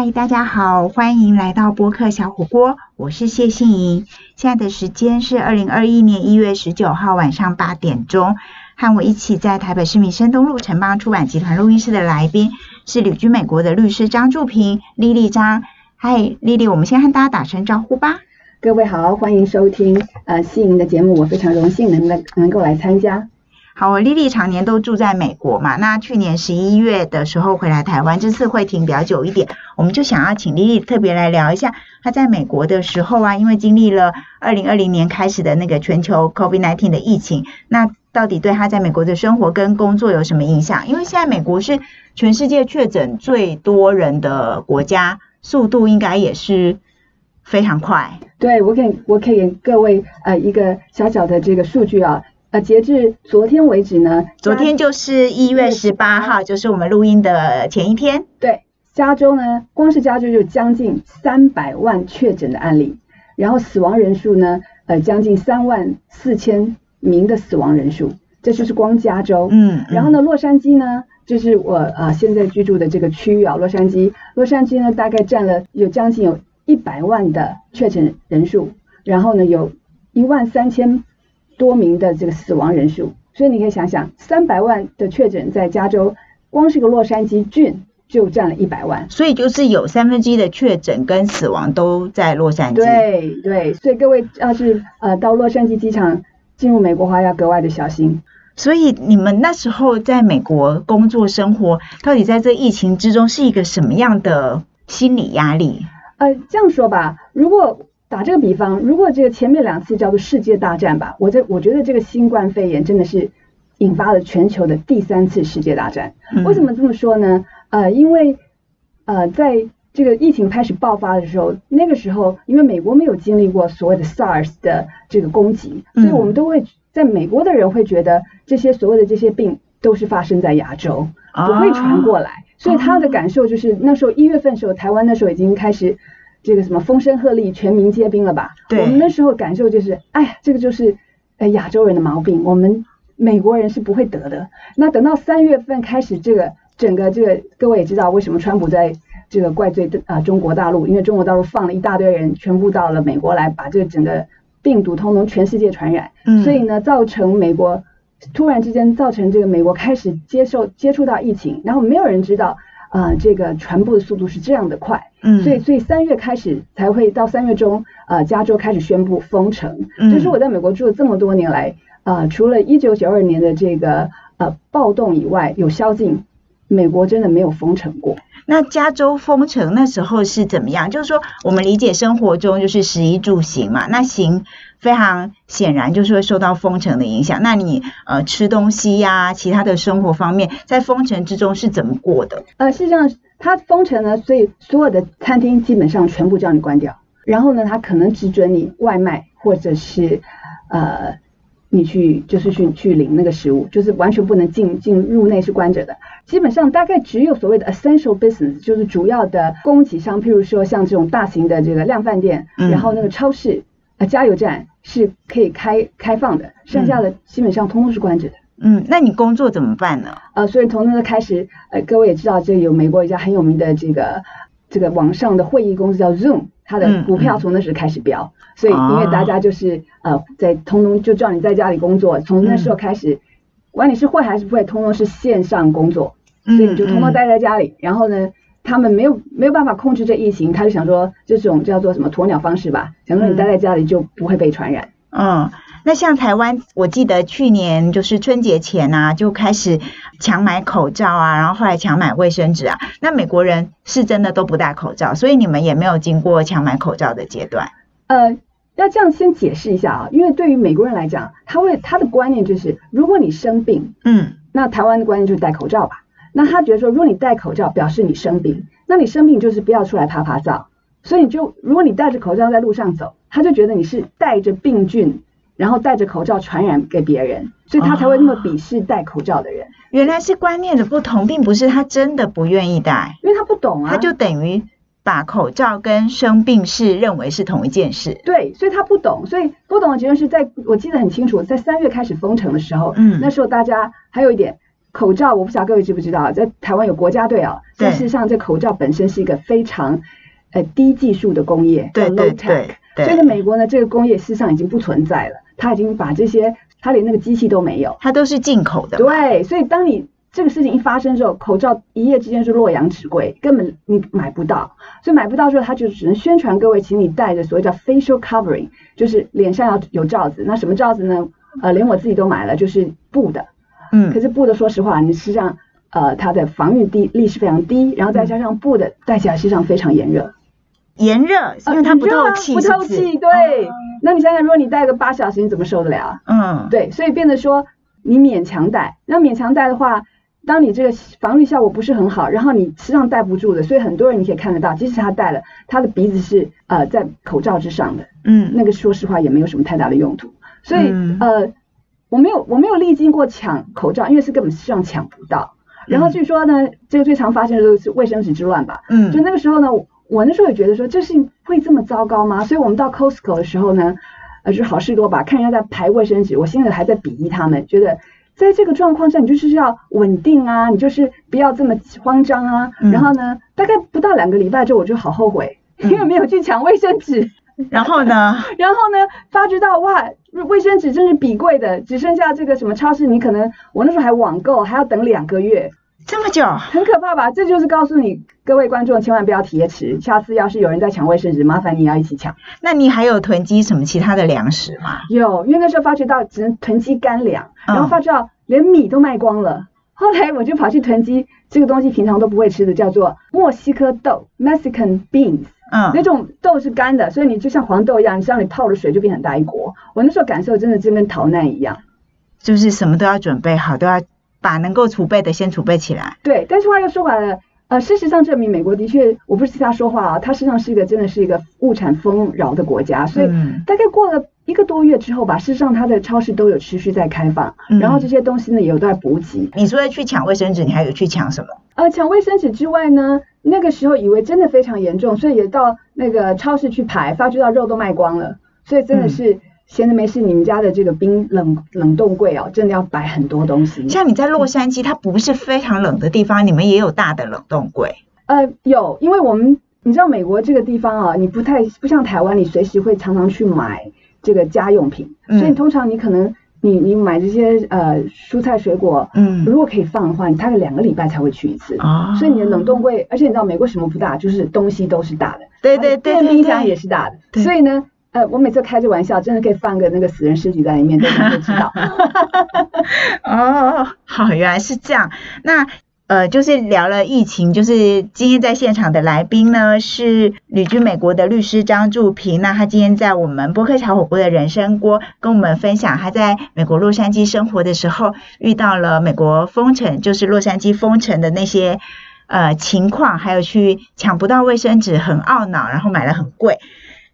嗨，大家好，欢迎来到播客小火锅，我是谢杏怡。现在的时间是二零二一年一月十九号晚上八点钟，和我一起在台北市民生东路城邦出版集团录音室的来宾是旅居美国的律师张祝平，丽丽张。嗨，丽丽，我们先和大家打声招呼吧。各位好，欢迎收听呃杏莹的节目，我非常荣幸能来能够来参加。好，我丽丽常年都住在美国嘛，那去年十一月的时候回来台湾，这次会停比较久一点，我们就想要请丽丽特别来聊一下她在美国的时候啊，因为经历了二零二零年开始的那个全球 COVID-19 的疫情，那到底对她在美国的生活跟工作有什么影响？因为现在美国是全世界确诊最多人的国家，速度应该也是非常快。对我可以我可以给各位呃一个小小的这个数据啊。呃，截至昨天为止呢，昨天就是一月十八号，就是我们录音的前一天。对，加州呢，光是加州就将近三百万确诊的案例，然后死亡人数呢，呃，将近三万四千名的死亡人数，这就是光加州。嗯。然后呢，洛杉矶呢，就是我啊现在居住的这个区域啊，洛杉矶，洛杉矶呢大概占了有将近有一百万的确诊人数，然后呢有一万三千。多名的这个死亡人数，所以你可以想想，三百万的确诊在加州，光是个洛杉矶郡就占了一百万，所以就是有三分之一的确诊跟死亡都在洛杉矶。对对，所以各位要是呃到洛杉矶机场进入美国的话，要格外的小心。所以你们那时候在美国工作生活，到底在这疫情之中是一个什么样的心理压力？呃，这样说吧，如果打这个比方，如果这个前面两次叫做世界大战吧，我这我觉得这个新冠肺炎真的是引发了全球的第三次世界大战。为什么这么说呢？呃，因为呃，在这个疫情开始爆发的时候，那个时候因为美国没有经历过所谓的 SARS 的这个攻击，所以我们都会在美国的人会觉得这些所谓的这些病都是发生在亚洲，不会传过来。所以他的感受就是那时候一月份的时候，台湾那时候已经开始。这个什么风声鹤唳，全民皆兵了吧？对，我们那时候感受就是，哎，这个就是呃亚洲人的毛病，我们美国人是不会得的。那等到三月份开始，这个整个这个各位也知道，为什么川普在这个怪罪啊中国大陆？因为中国大陆放了一大堆人，全部到了美国来，把这个整个病毒通通全世界传染。嗯。所以呢，造成美国突然之间造成这个美国开始接受接触到疫情，然后没有人知道。啊，这个传播的速度是这样的快，嗯，所以所以三月开始才会到三月中，呃，加州开始宣布封城，嗯，这是我在美国住了这么多年来，啊，除了一九九二年的这个呃暴动以外，有宵禁，美国真的没有封城过。那加州封城那时候是怎么样？就是说，我们理解生活中就是食衣住行嘛，那行非常显然就是会受到封城的影响。那你呃吃东西呀，其他的生活方面，在封城之中是怎么过的？呃，事实上它封城呢，所以所有的餐厅基本上全部叫你关掉，然后呢，它可能只准你外卖或者是呃。你去就是去去领那个食物，就是完全不能进进入内是关着的。基本上大概只有所谓的 essential business，就是主要的供给商，譬如说像这种大型的这个量饭店，然后那个超市、啊加油站是可以开开放的，剩下的基本上通通是关着的。嗯，那你工作怎么办呢？呃，所以从那个开始，呃，各位也知道，这有美国一家很有名的这个这个网上的会议公司叫 Zoom。它的股票从那时开始飙，所以因为大家就是呃在通通就叫你在家里工作，从那时候开始，管你是会还是不会，通通是线上工作，所以你就通通待在家里。然后呢，他们没有没有办法控制这疫情，他就想说这种叫做什么鸵鸟方式吧，想说你待在家里就不会被传染。嗯。那像台湾，我记得去年就是春节前啊，就开始强买口罩啊，然后后来强买卫生纸啊。那美国人是真的都不戴口罩，所以你们也没有经过强买口罩的阶段。呃，要这样先解释一下啊，因为对于美国人来讲，他会他的观念就是，如果你生病，嗯，那台湾的观念就是戴口罩吧。那他觉得说，如果你戴口罩，表示你生病，那你生病就是不要出来爬爬灶。所以你就如果你戴着口罩在路上走，他就觉得你是带着病菌。然后戴着口罩传染给别人，所以他才会那么鄙视戴口罩的人。原来是观念的不同，并不是他真的不愿意戴，因为他不懂啊。他就等于把口罩跟生病是认为是同一件事。对，所以他不懂，所以不懂的结论是在我记得很清楚，在三月开始封城的时候，嗯，那时候大家还有一点口罩，我不晓得各位知不知道，在台湾有国家队啊，但事实上这口罩本身是一个非常呃低技术的工业，叫 low tech。所以在美国呢，这个工业事实上已经不存在了，它已经把这些，它连那个机器都没有。它都是进口的，，对，所以当你这个事情一发生之后，口罩一夜之间是洛阳纸贵，根本你买不到，所以买不到之后，他就只能宣传各位，请你戴着所谓叫 facial covering，就是脸上要有罩子。那什么罩子呢？呃，连我自己都买了，就是布的。嗯可是布的，说实话，你实际上呃它的防御力力是非常低，然后再加上布的戴起来实际上非常炎热，炎热，因为它不透气，不透气，对。那你想想，如果你戴个八小时，你怎么受得了？嗯，对，所以变得说你勉强戴，那勉强戴的话，当你这个防御效果不是很好，然后你实际上戴不住的，所以很多人你可以看得到，即使他戴了，他的鼻子是呃在口罩之上的，嗯那个说实话也没有什么太大的用途。所以、嗯呃，我没有我没有历经过抢口罩，因为是根本实际上抢不到。然后据说呢，这个最常发生的就是卫生纸之乱吧。嗯就那个时候呢，我那时候也觉得说这事情会这么糟糕吗？所以我们到 Costco 的时候呢，呃，就是好事多吧，看人家在排卫生纸，我心里还在鄙夷他们，觉得在这个状况下，你就是要稳定啊，你就是不要这么慌张啊。嗯然后呢，大概不到两个礼拜之后，我就好后悔，嗯因为没有去抢卫生纸。然后呢，然后呢，发觉到哇，卫生纸真是比贵的，只剩下这个什么超市，你可能我那时候还网购，还要等两个月，这么久，很可怕吧？这就是告诉你各位观众，千万不要铁齿，下次要是有人在抢卫生纸，麻烦你要一起抢。那你还有囤积什么其他的粮食吗？有，因为那时候发觉到只能囤积干粮，嗯然后发觉到连米都卖光了。后来我就跑去囤积这个东西，平常都不会吃的，叫做墨西哥豆 （Mexican beans）。嗯那嗯，种豆是干的，所以你就像黄豆一样，你让你泡了水就变很大一锅。我那时候感受真的就跟逃难一样。就是什么都要准备好，都要把能够储备的先储备起来。对，但是话又说回来了，呃，事实上证明美国的确，我不是替他说话啊，他实际上是一个真的是一个物产丰饶的国家，所以嗯大概过了一个多月之后吧，事实上它的超市都有持续在开放，嗯然后这些东西呢也有在补给。你除了去抢卫生纸，你还有去抢什么？呃，抢卫生纸之外呢，那个时候以为真的非常严重，所以也到那个超市去排，发觉到肉都卖光了，所以真的嗯是闲着没事，你们家的这个冰冷冷冻柜哦，真的要摆很多东西。像你在洛杉矶，它不是非常冷的地方，你们也有大的冷冻柜。呃，有，因为我们你知道美国这个地方啊，你不太不像台湾，你随时会常常去买这个家用品，嗯。所以通常你可能你你买这些呃蔬菜水果，嗯。如果可以放的话，你大概两个礼拜才会去一次。啊。所以你的冷冻柜，而且你知道美国什么不大，就是东西都是大的，对对对冰箱也是大的，所以呢，呃，我每次开这玩笑，真的可以放个那个死人尸体在里面，都能够知道。哦，好，原来是这样。那呃，就是聊了疫情，就是今天在现场的来宾呢是旅居美国的律师张祝平。那他今天在我们播客小火锅的人生锅跟我们分享他在美国洛杉矶生活的时候遇到了美国封城，就是洛杉矶封城的那些呃情况，还有去抢不到卫生纸很懊恼，然后买了很贵。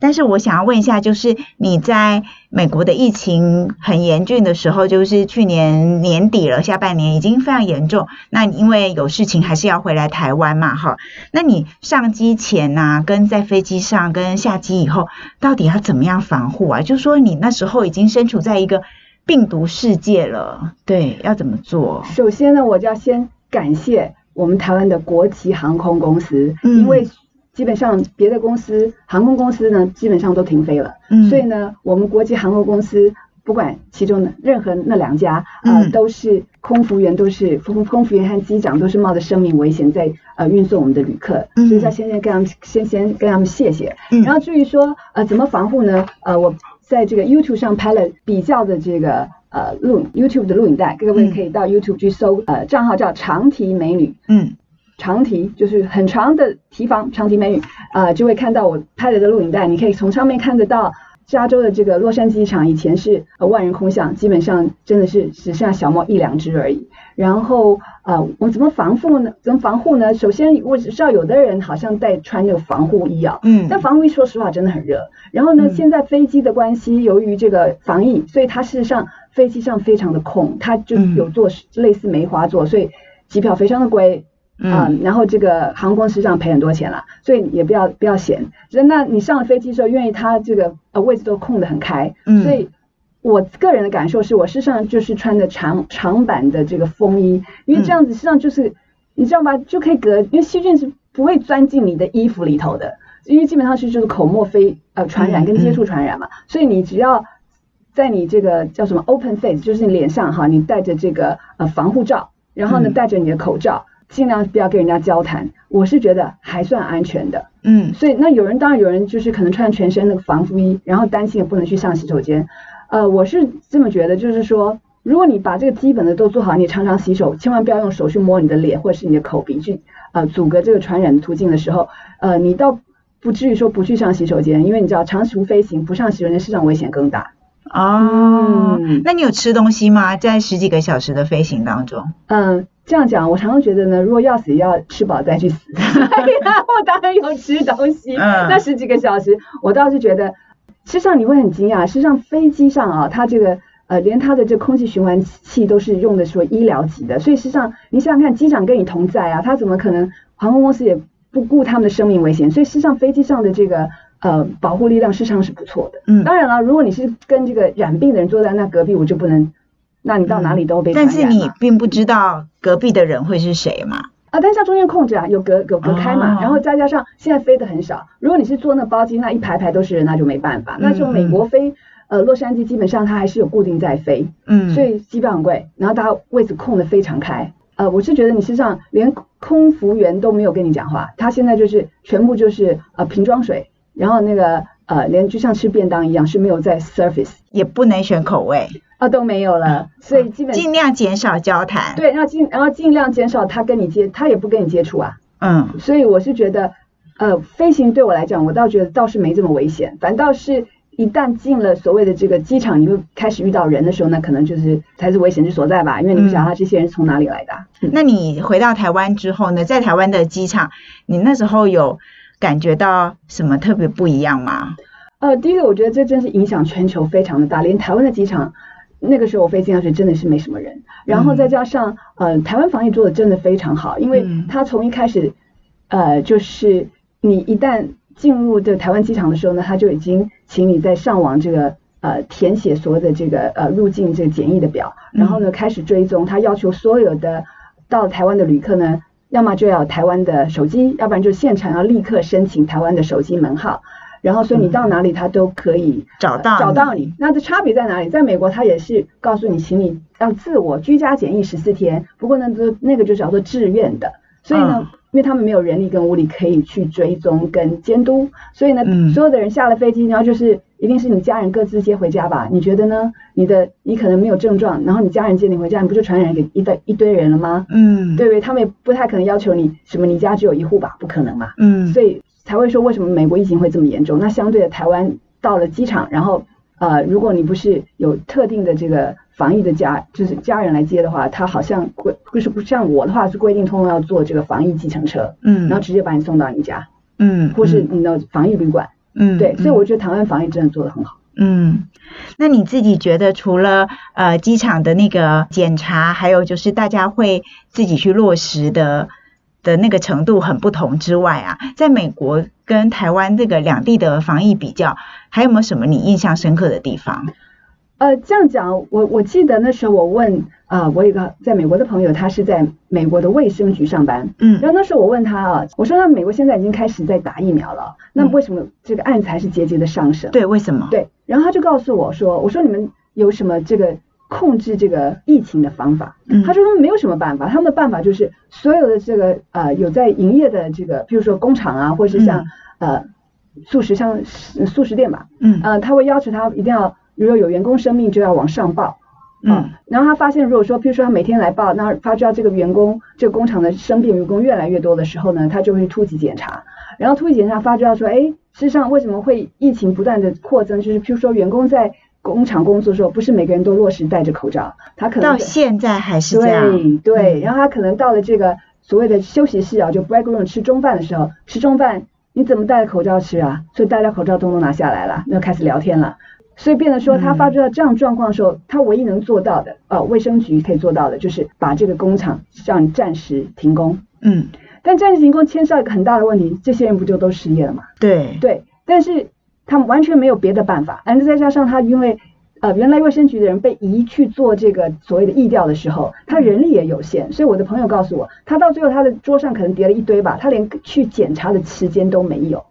但是我想要问一下，就是你在美国的疫情很严峻的时候，就是去年年底了，下半年已经非常严重。那因为有事情还是要回来台湾嘛，哈。那你上机前呐、跟在飞机上，跟下机以后，到底要怎么样防护啊？就说你那时候已经身处在一个病毒世界了，对，要怎么做？首先呢，我就要先感谢我们台湾的国旗航空公司，嗯因为基本上别的公司航空公司呢，基本上都停飞了，嗯。所以呢，我们国际航空公司不管其中的任何那两家，呃，嗯。都是空服员都是空空服员和机长都是冒着生命危险在呃运送我们的旅客，嗯。所以要先先跟他们先先跟他们谢谢。嗯。然后至于说呃怎么防护呢？呃，我在这个 YouTube 上拍了比较的这个呃录 YouTube 的录影带，各位嗯。可以到 YouTube 去搜呃账号叫长提美女。嗯长堤就是很长的堤防，长堤美女，呃，就会看到我拍了的录影带，你可以从上面看得到加州的这个洛杉矶机场以前是呃万人空巷，基本上真的是只剩下小猫一两只而已。然后呃，我们怎么防护呢？怎么防护呢？首先我只知道有的人好像在穿那个防护衣啊，嗯但防护衣说实话真的很热。然后呢，嗯现在飞机的关系，由于这个防疫，所以它事实上飞机上非常的空，它就嗯有做类似梅花座，所以机票非常的贵。啊、嗯然后这个航空公司上赔很多钱了，所以也不要不要嫌。那你上了飞机的时候，因为它这个呃位置都空得很开，嗯。所以我个人的感受是我身上就是穿的长长版的这个风衣，因为这样子实际上就是你知道吗？就可以隔，因为细菌是不会钻进你的衣服里头的，因为基本上是就是口沫飞呃传染跟接触传染嘛，所以你只要在你这个叫什么 open face，就是你脸上哈，你戴着这个呃防护罩，然后呢戴着你的口罩，尽量不要跟人家交谈，我是觉得还算安全的。嗯所以那有人当然有人就是可能穿全身那个防护衣，然后担心也不能去上洗手间。呃，我是这么觉得，就是说，如果你把这个基本的都做好，你常常洗手，千万不要用手去摸你的脸或者是你的口鼻去呃阻隔这个传染的途径的时候，呃，你倒不至于说不去上洗手间，因为你知道长途飞行不上洗手间，事实上危险更大。哦，嗯那你有吃东西吗？在十几个小时的飞行当中？嗯，这样讲，我常常觉得呢，如果要死也，要吃饱再去死。我当然有吃东西，嗯那十几个小时，我倒是觉得，事实上你会很惊讶，事实上飞机上啊，它这个呃，连它的这空气循环器都是用的说医疗级的，所以事实上你想想看，机长跟你同在啊，他怎么可能航空公司也不顾他们的生命危险？所以事实上飞机上的这个呃保护力量事实上是不错的。嗯，当然了，如果你是跟这个染病的人坐在那隔壁，我就不能，那你到哪里都会被传但。是你并不知道隔壁的人会是谁嘛？啊，但是它中间控制啊，有隔有隔开嘛，哦然后再加上现在飞的很少，如果你是坐那包机，那一排排都是人，那就没办法。那就美国飞呃洛杉矶，基本上它还是有固定在飞，嗯，所以机票很贵，然后大家位置空的非常开。呃，我是觉得你身上连空服员都没有跟你讲话，他现在就是全部就是呃瓶装水，然后那个呃连就像吃便当一样是没有在 surface 也不能选口味，啊都没有了，所以基本尽量减少交谈。，对，然后尽然后尽量减少他跟你接，他也不跟你接触啊。嗯所以我是觉得，呃，飞行对我来讲，我倒觉得倒是没这么危险，反倒是一旦进了所谓的这个机场，你会开始遇到人的时候，那可能就是才是危险之所在吧，因为你不晓得他这些人是从哪里来的啊、嗯那你回到台湾之后呢？在台湾的机场，你那时候有感觉到什么特别不一样吗？呃，第一个我觉得这真是影响全球非常的大，连台湾的机场。那个时候我飞机上去真的是没什么人，然后再加上呃台湾防疫做的真的非常好，因为嗯他从一开始呃就是你一旦进入这台湾机场的时候呢，他就已经请你在上网这个呃填写所有的这个呃入境这个检疫的表，然后呢开始追踪，他要求所有的到台湾的旅客呢，要么就要台湾的手机，要不然就现场要立刻申请台湾的手机门号。然后，所以你到哪里，他都可以找到找到你。那这差别在哪里？在美国，他也是告诉你，请你要自我居家检疫十四天。不过呢，这那个就叫做自愿的。所以呢，嗯因为他们没有人力跟物力可以去追踪跟监督，所以呢，嗯所有的人下了飞机，然后就是一定是你家人各自接回家吧？你觉得呢？你的你可能没有症状，然后你家人接你回家，你不就传染给一堆一堆人了吗？嗯，对不对？他们也不太可能要求你什么，你家只有一户吧？不可能嘛。嗯，所以才会说为什么美国疫情会这么严重。那相对的，台湾到了机场，然后呃，如果你不是有特定的这个防疫的家，就是家人来接的话，他好像规就是不像我的话是规定通通要坐这个防疫计程车，嗯，然后直接把你送到你家，嗯，或是你的防疫旅馆。嗯，对，所以嗯我觉得台湾防疫真的做得很好。嗯，那你自己觉得除了呃机场的那个检查，还有就是大家会自己去落实的的那个程度很不同之外啊，在美国跟台湾这个两地的防疫比较，还有没有什么你印象深刻的地方？呃，这样讲，我我记得那时候我问啊、我有一个在美国的朋友，他是在美国的卫生局上班，嗯然后那时候我问他啊，我说那美国现在已经开始在打疫苗了，那嗯为什么这个案子还是节节的上升？对，为什么？，对，然后他就告诉我说，我说你们有什么这个控制这个疫情的方法？嗯他说他们没有什么办法，他们的办法就是所有的这个呃有在营业的这个，比如说工厂啊，或者是像、呃素食像素食店吧，嗯呃，他会要求他一定要，如果有员工生病就要往上报。啊嗯然后他发现，如果说，譬如说他每天来报，那发觉到这个员工，这个工厂的生病员工越来越多的时候呢，他就会突击检查，然后突击检查发觉到说，哎，事实上为什么会疫情不断的扩增？就是譬如说，员工在工厂工作的时候，不是每个人都落实戴着口罩，他可能到现在还是这样。对然后他可能到了这个所谓的休息室啊，就 break room 吃中饭的时候，吃中饭你怎么戴着口罩吃啊？所以大家口罩通通拿下来了，那开始聊天了。所以变得说，他嗯发觉到这样状况的时候，他唯一能做到的，呃，卫生局可以做到的，就是把这个工厂让你暂时停工。嗯，但暂时停工牵涉到一个很大的问题，这些人不就都失业了吗？对，对，但是他们完全没有别的办法，而再加上他因为呃，原来卫生局的人被移去做这个所谓的疫调的时候，他人力也有限，所以我的朋友告诉我，他到最后他的桌上可能叠了一堆吧，他连去检查的时间都没有。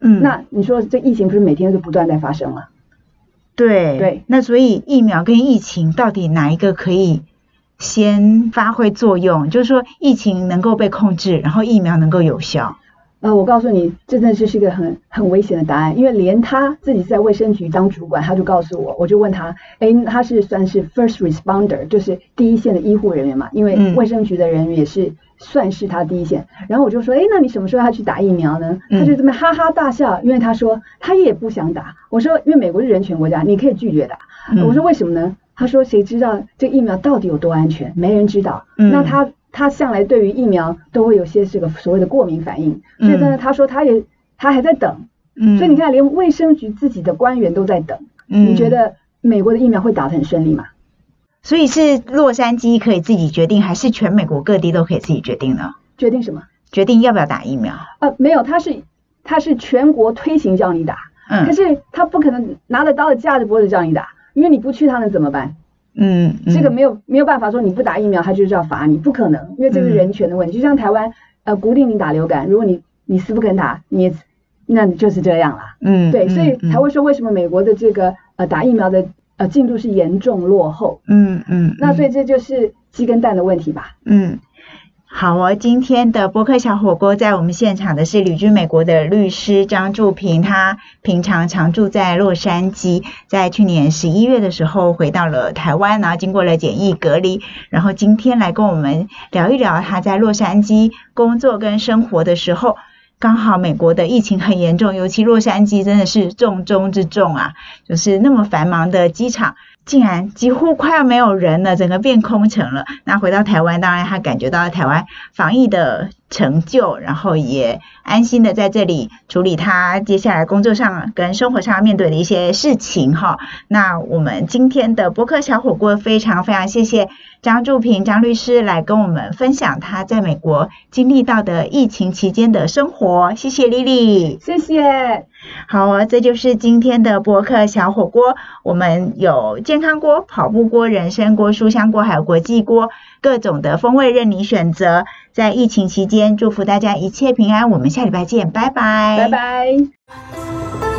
嗯，那你说这疫情不是每天都不断在发生吗？对对，那所以疫苗跟疫情到底哪一个可以先发挥作用？就是说疫情能够被控制，然后疫苗能够有效。呃，我告诉你，这真的是是一个很很危险的答案，因为连他自己在卫生局当主管，他就告诉我，我就问他，哎，他是算是 first responder，就是第一线的医护人员嘛，因为嗯卫生局的人员也是算是他第一线。然后我就说，哎，那你什么时候要去打疫苗呢？嗯他就这么哈哈大笑，因为他说他也不想打。我说，因为美国是人权国家，你可以拒绝打。嗯我说为什么呢？他说谁知道这疫苗到底有多安全？没人知道。嗯那他他向来对于疫苗都会有些这个所谓的过敏反应，所以呢，嗯他说他也他还在等。嗯，所以你看，连卫生局自己的官员都在等。嗯，你觉？得美国的疫苗会打得很顺利吗？所以是洛杉矶可以自己决定，还是全美国各地都可以自己决定呢？决定什么？决定要不要打疫苗？呃，没有，他是他是全国推行叫你打，嗯，可是他不可能拿着刀子架着脖子叫你打，因为你不去，他能怎么办？嗯，嗯这个没有没有办法说你不打疫苗，他就是要罚你，不可能，因为这是嗯人权的问题。就像台湾呃鼓励你打流感，如果你你死不肯打，你也那你就是这样啦。嗯，对，所以嗯才会说为什么美国的这个呃打疫苗的呃进度是严重落后。嗯嗯，那所以以这就是鸡跟蛋的问题吧？嗯。好哦，今天的播客小火锅在我们现场的是旅居美国的律师张祝平，他平常常住在洛杉矶，在去年十一月的时候回到了台湾，然后经过了检疫隔离，然后今天来跟我们聊一聊他在洛杉矶工作跟生活的时候。刚好美国的疫情很严重，尤其洛杉矶真的是重中之重啊！就是那么繁忙的机场，竟然几乎快要没有人了，整个变空城了。那回到台湾，当然他感觉到台湾防疫的成就，然后也安心的在这里处理他接下来工作上跟生活上面对的一些事情哈。那我们今天的播客小火锅非常非常谢谢张祝平张律师来跟我们分享他在美国经历到的疫情期间的生活，谢谢丽丽。谢谢。好哦，这就是今天的博客小火锅。我们有健康锅、跑步锅、人参锅、书香锅，还有国际锅，各种的风味任你选择。在疫情期间，祝福大家一切平安。我们下礼拜见，拜拜，拜拜。